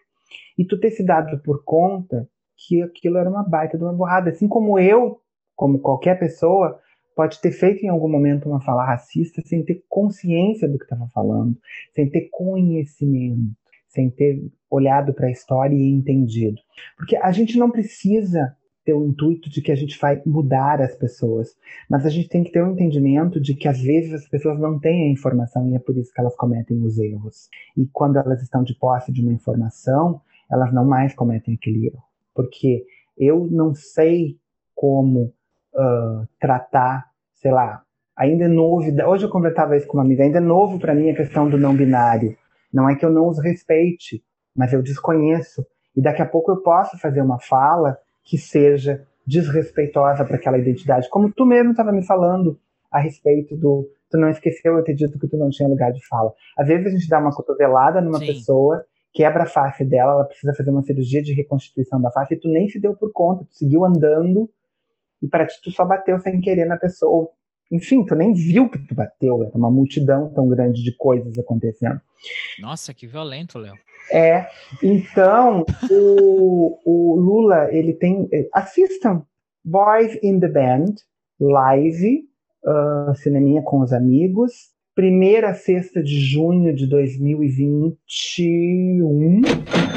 e tu ter se dado por conta que aquilo era uma baita de uma borrada. Assim como eu, como qualquer pessoa, pode ter feito em algum momento uma fala racista sem ter consciência do que estava falando, sem ter conhecimento, sem ter olhado para a história e entendido. Porque a gente não precisa ter o intuito de que a gente vai mudar as pessoas, mas a gente tem que ter um entendimento de que às vezes as pessoas não têm a informação e é por isso que elas cometem os erros. E quando elas estão de posse de uma informação, elas não mais cometem aquele erro. Porque eu não sei como uh, tratar, sei lá, ainda é novo. Hoje eu conversava isso com uma amiga, ainda é novo para mim a questão do não binário. Não é que eu não os respeite, mas eu desconheço. E daqui a pouco eu posso fazer uma fala que seja desrespeitosa para aquela identidade. Como tu mesmo estava me falando a respeito do. Tu não esqueceu eu ter dito que tu não tinha lugar de fala. Às vezes a gente dá uma cotovelada numa Sim. pessoa, quebra a face dela, ela precisa fazer uma cirurgia de reconstituição da face e tu nem se deu por conta, tu seguiu andando e para ti tu só bateu sem querer na pessoa. Ou, Enfim, tu nem viu que tu bateu, era uma multidão tão grande de coisas acontecendo. Nossa, que violento, Léo. É, então o, o Lula ele tem eh, assistam Boys in the Band live uh, cineminha com os amigos primeira sexta de junho de 2021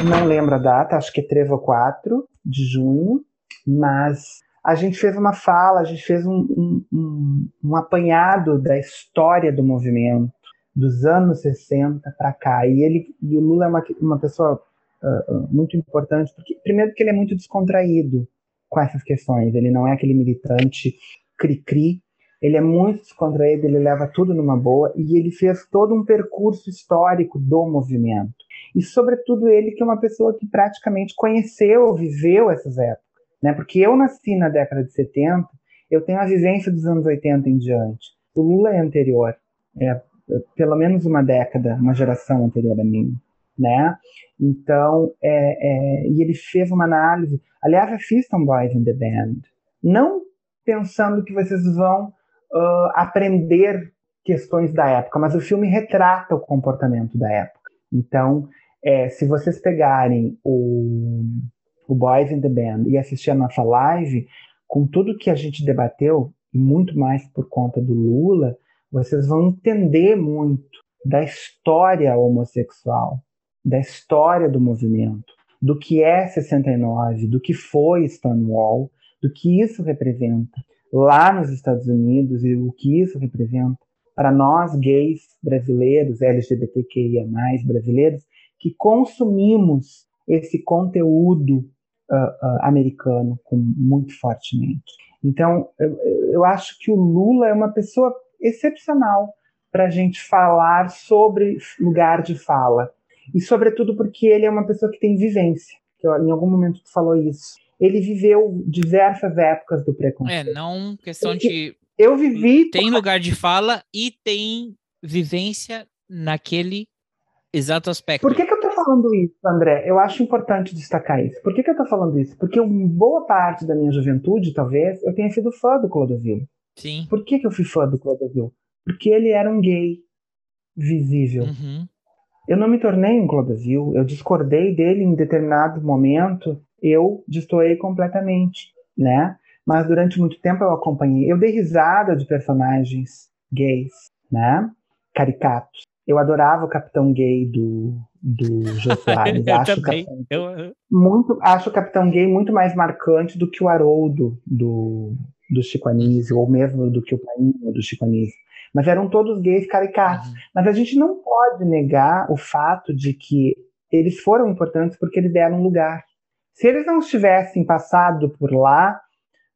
não lembro a data acho que é 3 ou 4 de junho mas a gente fez uma fala a gente fez um, um, um, um apanhado da história do movimento dos anos 60 para cá. E ele e o Lula é uma, uma pessoa uh, muito importante, porque primeiro que ele é muito descontraído com essas questões. Ele não é aquele militante cri-cri. Ele é muito descontraído, ele leva tudo numa boa e ele fez todo um percurso histórico do movimento. E sobretudo ele que é uma pessoa que praticamente conheceu, viveu essas épocas, né? Porque eu nasci na década de 70, eu tenho a vivência dos anos 80 em diante. O Lula é anterior, é pelo menos uma década, uma geração anterior a mim, né? Então, é, é, e ele fez uma análise. Aliás, assistam Boys in the Band. Não pensando que vocês vão uh, aprender questões da época, mas o filme retrata o comportamento da época. Então, é, se vocês pegarem o, o Boys in the Band e assistir a nossa live, com tudo que a gente debateu, e muito mais por conta do Lula, vocês vão entender muito da história homossexual, da história do movimento, do que é 69, do que foi Stonewall, do que isso representa lá nos Estados Unidos e o que isso representa para nós gays brasileiros, LGBTQIA+, brasileiros, que consumimos esse conteúdo uh, uh, americano com, muito fortemente. Então, eu, eu acho que o Lula é uma pessoa excepcional para a gente falar sobre lugar de fala. E, sobretudo, porque ele é uma pessoa que tem vivência. Que em algum momento tu falou isso. Ele viveu diversas épocas do preconceito. É, não questão de. Eu vivi. Tem lugar de fala e tem vivência naquele exato aspecto. Por que, que eu tô falando isso, André? Eu acho importante destacar isso. Por que, que eu tô falando isso? Porque boa parte da minha juventude, talvez, eu tenha sido fã do Clodovil. Sim. Por que, que eu fui fã do Clodovil? Porque ele era um gay visível. Uhum. Eu não me tornei um Clodovil, eu discordei dele em determinado momento, eu destoei completamente, né? Mas durante muito tempo eu acompanhei. Eu dei risada de personagens gays, né? Caricatos. Eu adorava o Capitão Gay do, do Jô Soares. acho, também. Capitão, Eu- muito, acho o Capitão Gay muito mais marcante do que o Haroldo do, do Chico Anísio, ou mesmo do que o Painho do Chico Anísio. Mas eram todos gays caricatos. Uhum. Mas a gente não pode negar o fato de que eles foram importantes porque eles deram um lugar. Se eles não tivessem passado por lá,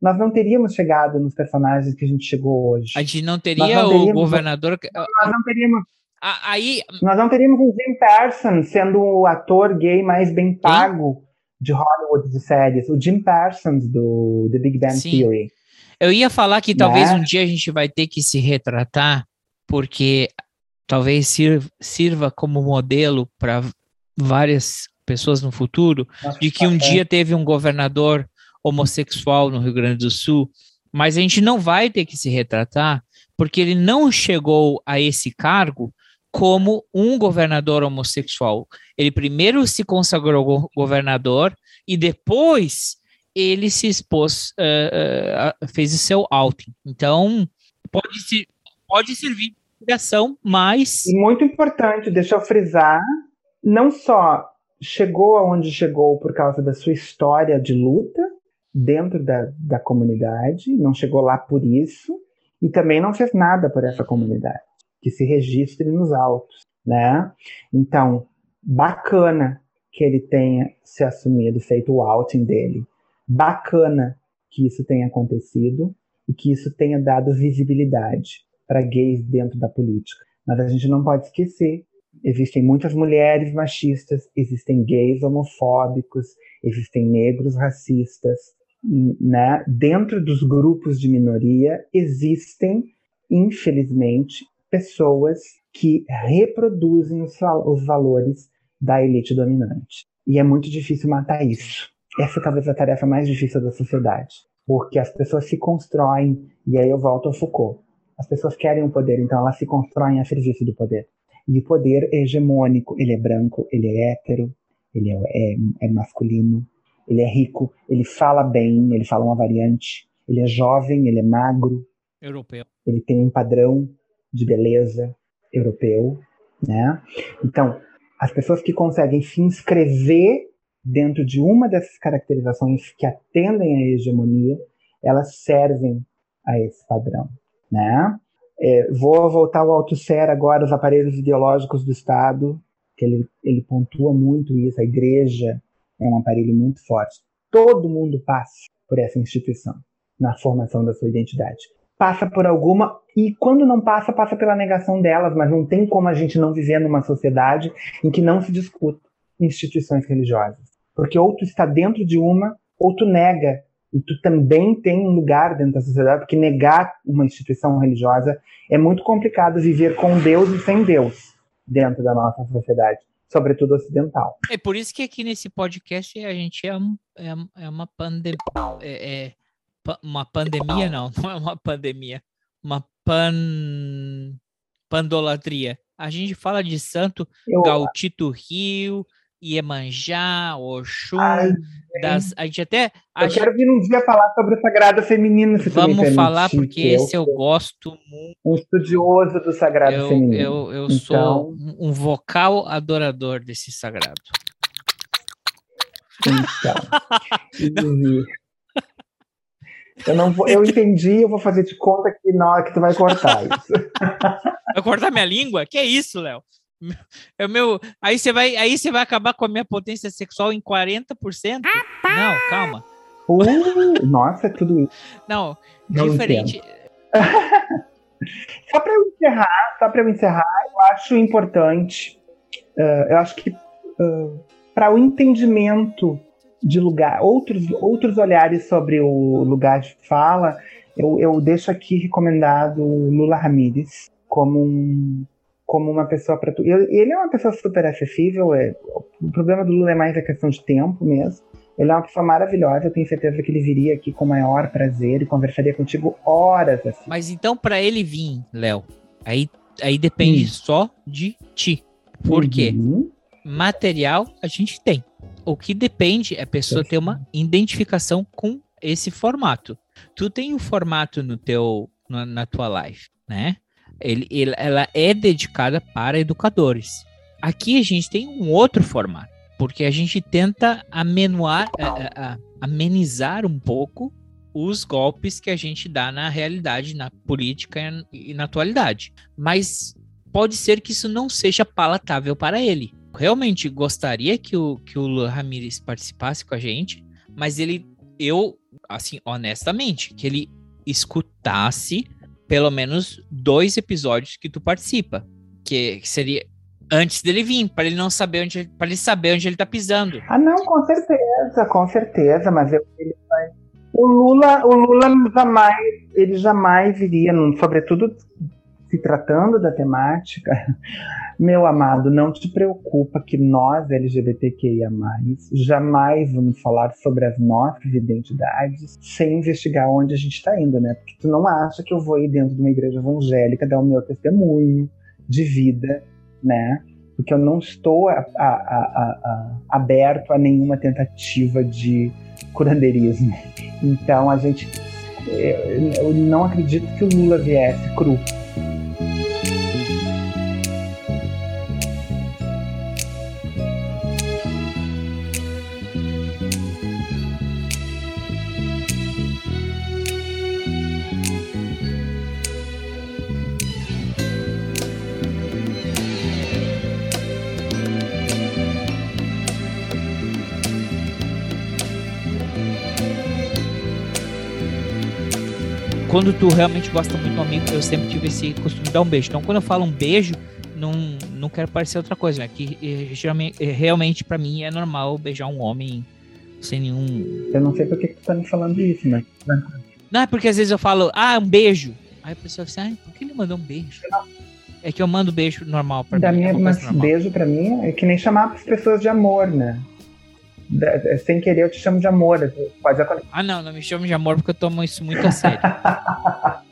nós não teríamos chegado nos personagens que a gente chegou hoje. A gente não teria não o governador. Nós não teríamos, A- Aí, nós não teríamos o Jim Parsons sendo o ator gay mais bem pago de Hollywood de séries. O Jim Parsons do The Big Bang Sim. Theory. eu ia falar que talvez Né? um dia a gente vai ter que se retratar, porque talvez sir- sirva como modelo para várias pessoas no futuro, de que um É. dia teve um governador homossexual no Rio Grande do Sul, mas a gente não vai ter que se retratar, porque ele não chegou a esse cargo como um governador homossexual. Ele primeiro se consagrou go- governador e depois ele se expôs, eh, a- fez o seu outing. Então, pode, pode servir de inspiração, mas muito importante, deixa eu frisar, não só chegou aonde chegou por causa da sua história de luta dentro da, da comunidade, não chegou lá por isso, e também não fez nada por essa comunidade, que se registre nos autos, né? Então, bacana que ele tenha se assumido, feito o outing dele. Bacana que isso tenha acontecido e que isso tenha dado visibilidade para gays dentro da política. Mas a gente não pode esquecer: existem muitas mulheres machistas, existem gays homofóbicos, existem negros racistas, né? Dentro dos grupos de minoria existem, infelizmente, pessoas que reproduzem os, os valores da elite dominante. E é muito difícil matar isso. Essa é talvez a tarefa mais difícil da sociedade, porque as pessoas se constroem, e aí eu volto ao Foucault. As pessoas querem o poder, então elas se constroem a serviço do poder. E o poder é hegemônico, ele é branco, ele é hétero, ele é, é, é masculino, ele é rico, ele fala bem, ele fala uma variante, ele é jovem, ele é magro, europeu. ele tem um padrão de beleza europeu, né? Então, as pessoas que conseguem se inscrever dentro de uma dessas caracterizações que atendem à hegemonia, elas servem a esse padrão, né? É, vou voltar ao Althusser agora, os aparelhos ideológicos do Estado, que ele, ele pontua muito isso, a igreja é um aparelho muito forte. Todo mundo passa por essa instituição na formação da sua identidade. Passa por alguma, e quando não passa, passa pela negação delas, mas não tem como a gente não viver numa sociedade em que não se discuta instituições religiosas. Porque ou tu está dentro de uma, ou tu nega, e tu também tem um lugar dentro da sociedade, porque negar uma instituição religiosa é muito complicado viver com Deus e sem Deus dentro da nossa sociedade, sobretudo ocidental. É por isso que aqui nesse podcast a gente é, é, é uma pandemia. É, é uma pandemia, não, não é uma pandemia. Uma pan. pandolatria. A gente fala de santo Eu, Gautito Rio, Iemanjá, Oxum. Ai, das, a gente até. a eu gente- quero vir um dia falar sobre o sagrado feminino, se vamos falar porque que eu esse eu gosto muito. um estudioso do sagrado Eu, feminino. eu, eu Então- sou um vocal adorador desse sagrado. Então, eu não vou, eu entendi, eu vou fazer de conta que na hora que tu vai cortar isso. Vai cortar minha língua? Que é isso, Léo? É o meu. Aí você vai, aí você vai acabar com a minha potência sexual em 40%? Não, calma. Uh, nossa, é tudo isso. Não, Não diferente. Só para eu encerrar, só para eu encerrar, eu acho importante, eh, eu acho que para o entendimento de lugar, outros, outros olhares sobre o lugar de fala, eu, eu deixo aqui recomendado o Lula Ramírez como um como uma pessoa para tu. Ele ele é uma pessoa super acessível. É, o problema do Lula é mais a questão de tempo mesmo. Ele é uma pessoa maravilhosa. Eu tenho certeza que ele viria aqui com o maior prazer e conversaria contigo horas assim. Mas então, para ele vir, Léo, aí, aí depende Hum. só de ti. Por quê? Uhum. Material a gente tem. O que depende é a pessoa ter uma identificação com esse formato. Tu tem o formato no teu, na, na tua live, né? Ele, ele- ela é dedicada para educadores. Aqui a gente tem um outro formato, porque a gente tenta amenuar, a- a- amenizar um pouco os golpes que a gente dá na realidade, na política e na atualidade. Mas pode ser que isso não seja palatável para ele. Realmente gostaria que o, que o Lula Ramírez participasse com a gente, mas ele, eu, assim, honestamente, que ele escutasse pelo menos dois episódios que tu participa, que, seria antes dele vir, para ele não saber onde, para ele saber onde ele tá pisando. Ah, não, com certeza, com certeza, mas eu, ele vai. O Lula, o Lula jamais, ele jamais iria, sobretudo se tratando da temática, meu amado, não te preocupa que nós, LGBTQIA+, jamais vamos falar sobre as nossas identidades sem investigar onde a gente está indo, né? Porque tu não acha que eu vou ir dentro de uma igreja evangélica dar o meu testemunho de vida, né? Porque eu não estou a- a- a- aberto a nenhuma tentativa de curandeirismo. Então a gente. Eu eu não acredito que o Lula viesse cru. Quando tu realmente gosta muito do amigo, eu sempre tive esse costume de dar um beijo. Então, quando eu falo um beijo, não, não quero parecer outra coisa, né? Que eh, geralmente, eh, realmente, pra mim, é normal beijar um homem sem nenhum. Eu não sei por que tu tá me falando isso, mas. Não, é porque às vezes eu falo, ah, um beijo. Aí a pessoa fala assim, ah, por que ele mandou um beijo? É que eu mando beijo normal pra Da mim. minha, é mas normal. beijo pra mim é que nem chamar as pessoas de amor, né? Da- é, sem querer eu te chamo de amor. Pode acontecer. Ah, não, não me chame de amor porque eu tomo isso muito a sério.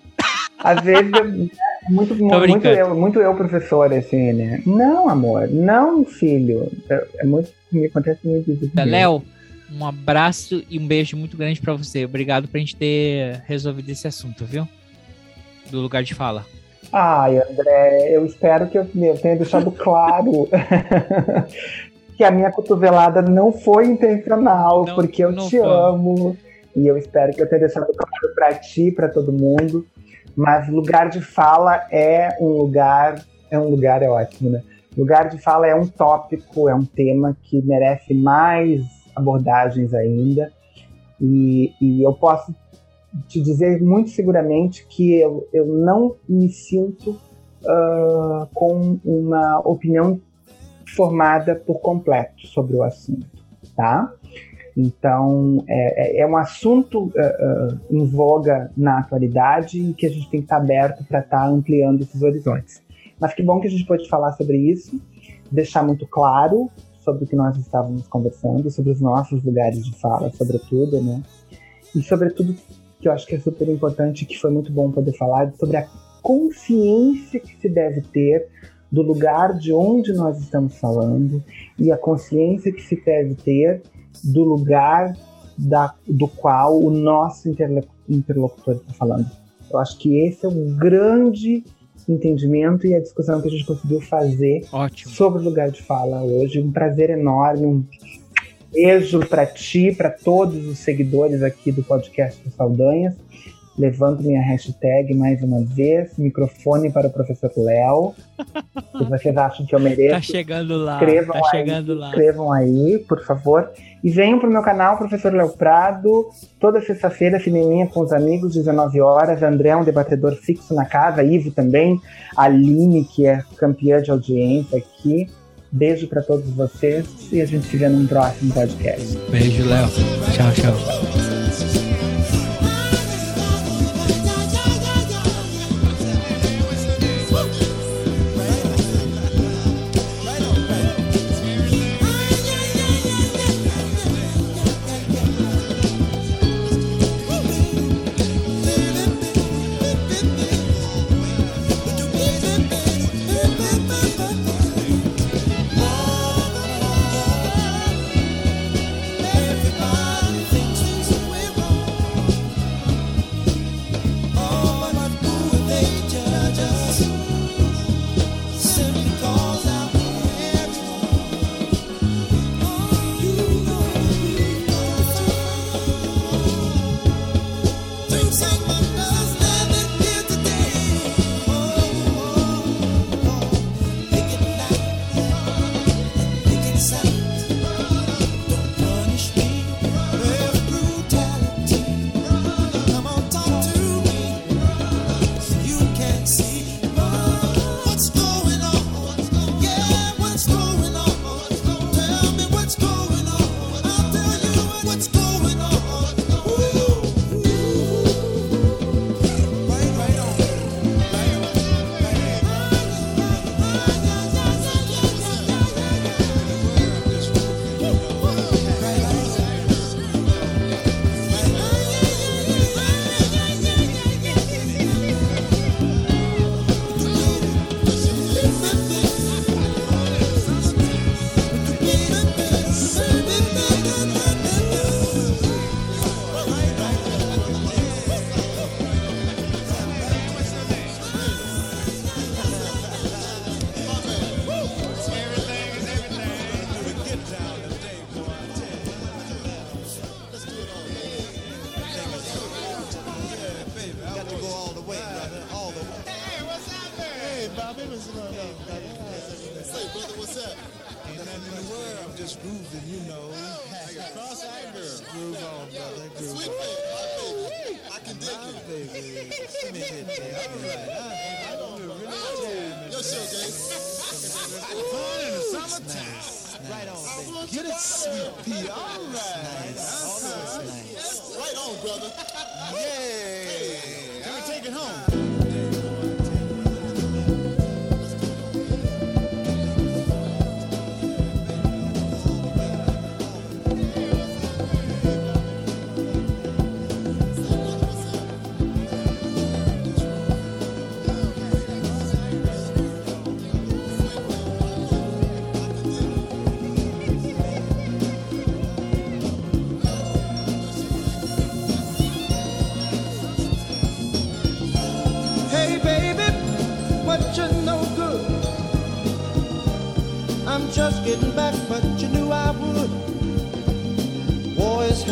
Às vezes é muito, muito, eu, muito eu, professor, assim, né? Não, amor, não, filho. É, é muito. Me acontece muito isso. comigo. Léo, um abraço e um beijo muito grande pra você. Obrigado pra gente ter resolvido esse assunto, viu? Do lugar de fala. Ai, André, eu espero que eu, eu tenha deixado claro que a minha cotovelada não foi intencional, Não- porque eu não te foi. amo. E eu espero que eu tenha deixado claro pra ti, pra todo mundo. Mas lugar de fala é um lugar. É um lugar, é ótimo, né? Lugar de fala é um tópico, é um tema que merece mais abordagens ainda. E, e eu posso te dizer muito seguramente que eu, eu não me sinto ah, com uma opinião formada por completo sobre o assunto, tá? Então, é, é- é um assunto ah, ah, em voga na atualidade e que a gente tem que estar aberto para estar ampliando esses horizontes. Mas que bom que a gente pode falar sobre isso, deixar muito claro sobre o que nós estávamos conversando, sobre os nossos lugares de fala, sobretudo, né? E sobretudo que eu acho que é super importante, que foi muito bom poder falar sobre a consciência que se deve ter do lugar de onde nós estamos falando e a consciência que se deve ter do lugar da, do qual o nosso interlo- interlocutor está falando. Eu acho que esse é o grande entendimento e a discussão que a gente conseguiu fazer Ótimo. sobre o lugar de fala hoje. Um prazer enorme, um beijo para ti, para todos os seguidores aqui do podcast do Saldanhas. Levanto minha hashtag mais uma vez, microfone para o professor Léo. Se vocês acham que eu mereço, Tá chegando lá. escrevam Tá aí, chegando lá. escrevam aí, por favor. E venham pro meu canal, Professor Léo Prado, toda sexta-feira, cineminha com os amigos, 19 horas. André é um debatedor fixo na casa, Ivo também, Aline, que é campeã de audiência aqui. Beijo para todos vocês e a gente se vê num próximo podcast. Beijo, Léo. Tchau, tchau.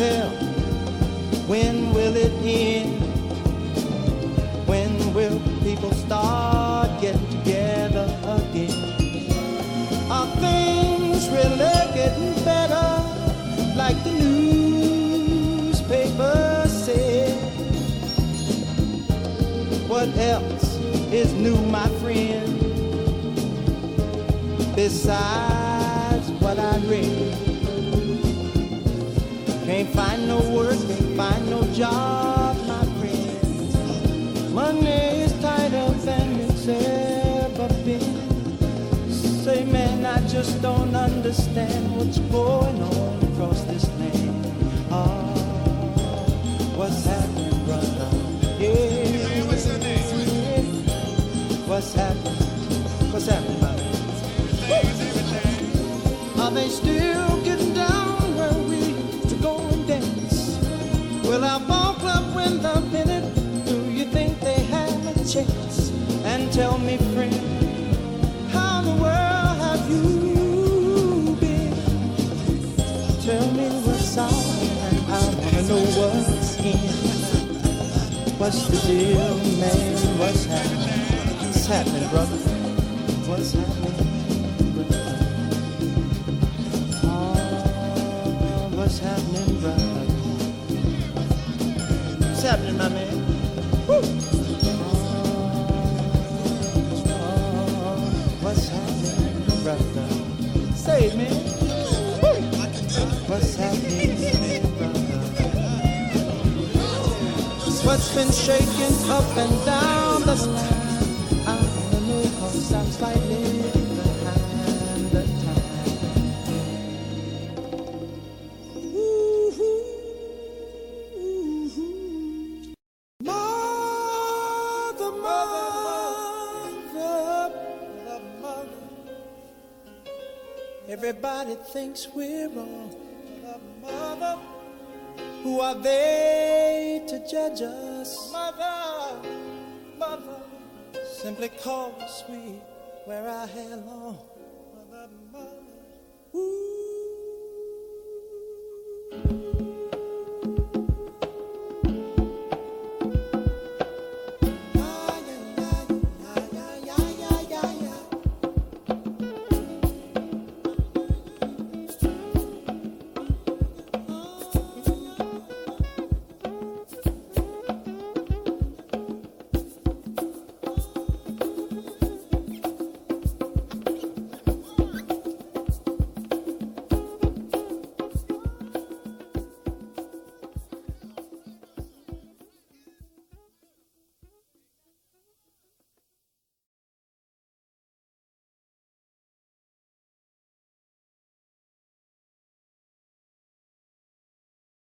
Hell. When will it end? When will people start getting together again? Are things really getting better? Like the newspaper said. What else is new, my friend? Besides what I read, can't find no work, can't find no job, my friend. Money is tighter than it's ever been. Say, man, I just don't understand what's going on across this land. Ah, what's happening, brother? Yeah. What's happening? What's happening, my man? Are they still Our ball club win the pennant? Do you think they have a chance? And tell me, friend, how the world have you been? Tell me what's out, and I wanna know what's in. What's the deal, man? What's happening? What's happening, brother? What's happening, my man? Woo! What's happening, brother? Say it, man. Woo! What's happening, brother? What's been shaking up and down the? I wanna know 'cause I'm slightly Everybody thinks we're wrong. Mother, who are they to judge us? Mother, mother, simply call us sweet where our hair long. Mother, mother, ooh.